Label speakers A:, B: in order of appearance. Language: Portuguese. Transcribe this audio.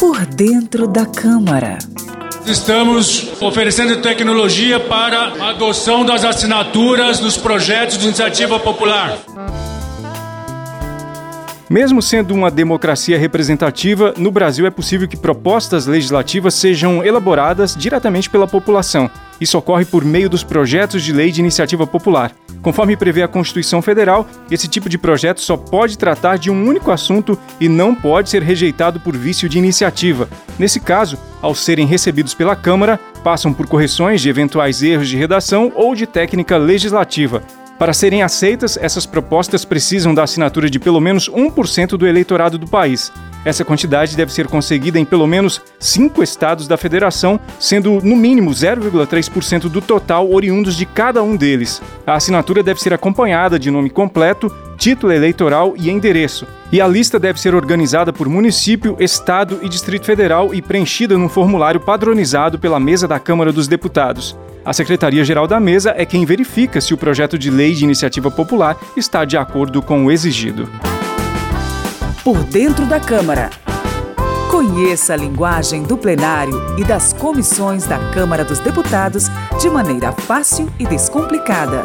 A: Por dentro da Câmara.
B: Estamos oferecendo tecnologia para a adoção das assinaturas dos projetos de iniciativa popular.
C: Mesmo sendo uma democracia representativa, no Brasil é possível que propostas legislativas sejam elaboradas diretamente pela população. Isso ocorre por meio dos projetos de lei de iniciativa popular. Conforme prevê a Constituição Federal, esse tipo de projeto só pode tratar de um único assunto e não pode ser rejeitado por vício de iniciativa. Nesse caso, ao serem recebidos pela Câmara, passam por correções de eventuais erros de redação ou de técnica legislativa. Para serem aceitas, essas propostas precisam da assinatura de pelo menos 1% do eleitorado do país. Essa quantidade deve ser conseguida em pelo menos cinco estados da federação, sendo no mínimo 0,3% do total oriundos de cada um deles. A assinatura deve ser acompanhada de nome completo, título eleitoral e endereço. E a lista deve ser organizada por município, estado e Distrito Federal e preenchida num formulário padronizado pela mesa da Câmara dos Deputados. A Secretaria-Geral da Mesa é quem verifica se o projeto de lei de iniciativa popular está de acordo com o exigido.
A: Por dentro da Câmara. Conheça a linguagem do plenário e das comissões da Câmara dos Deputados de maneira fácil e descomplicada.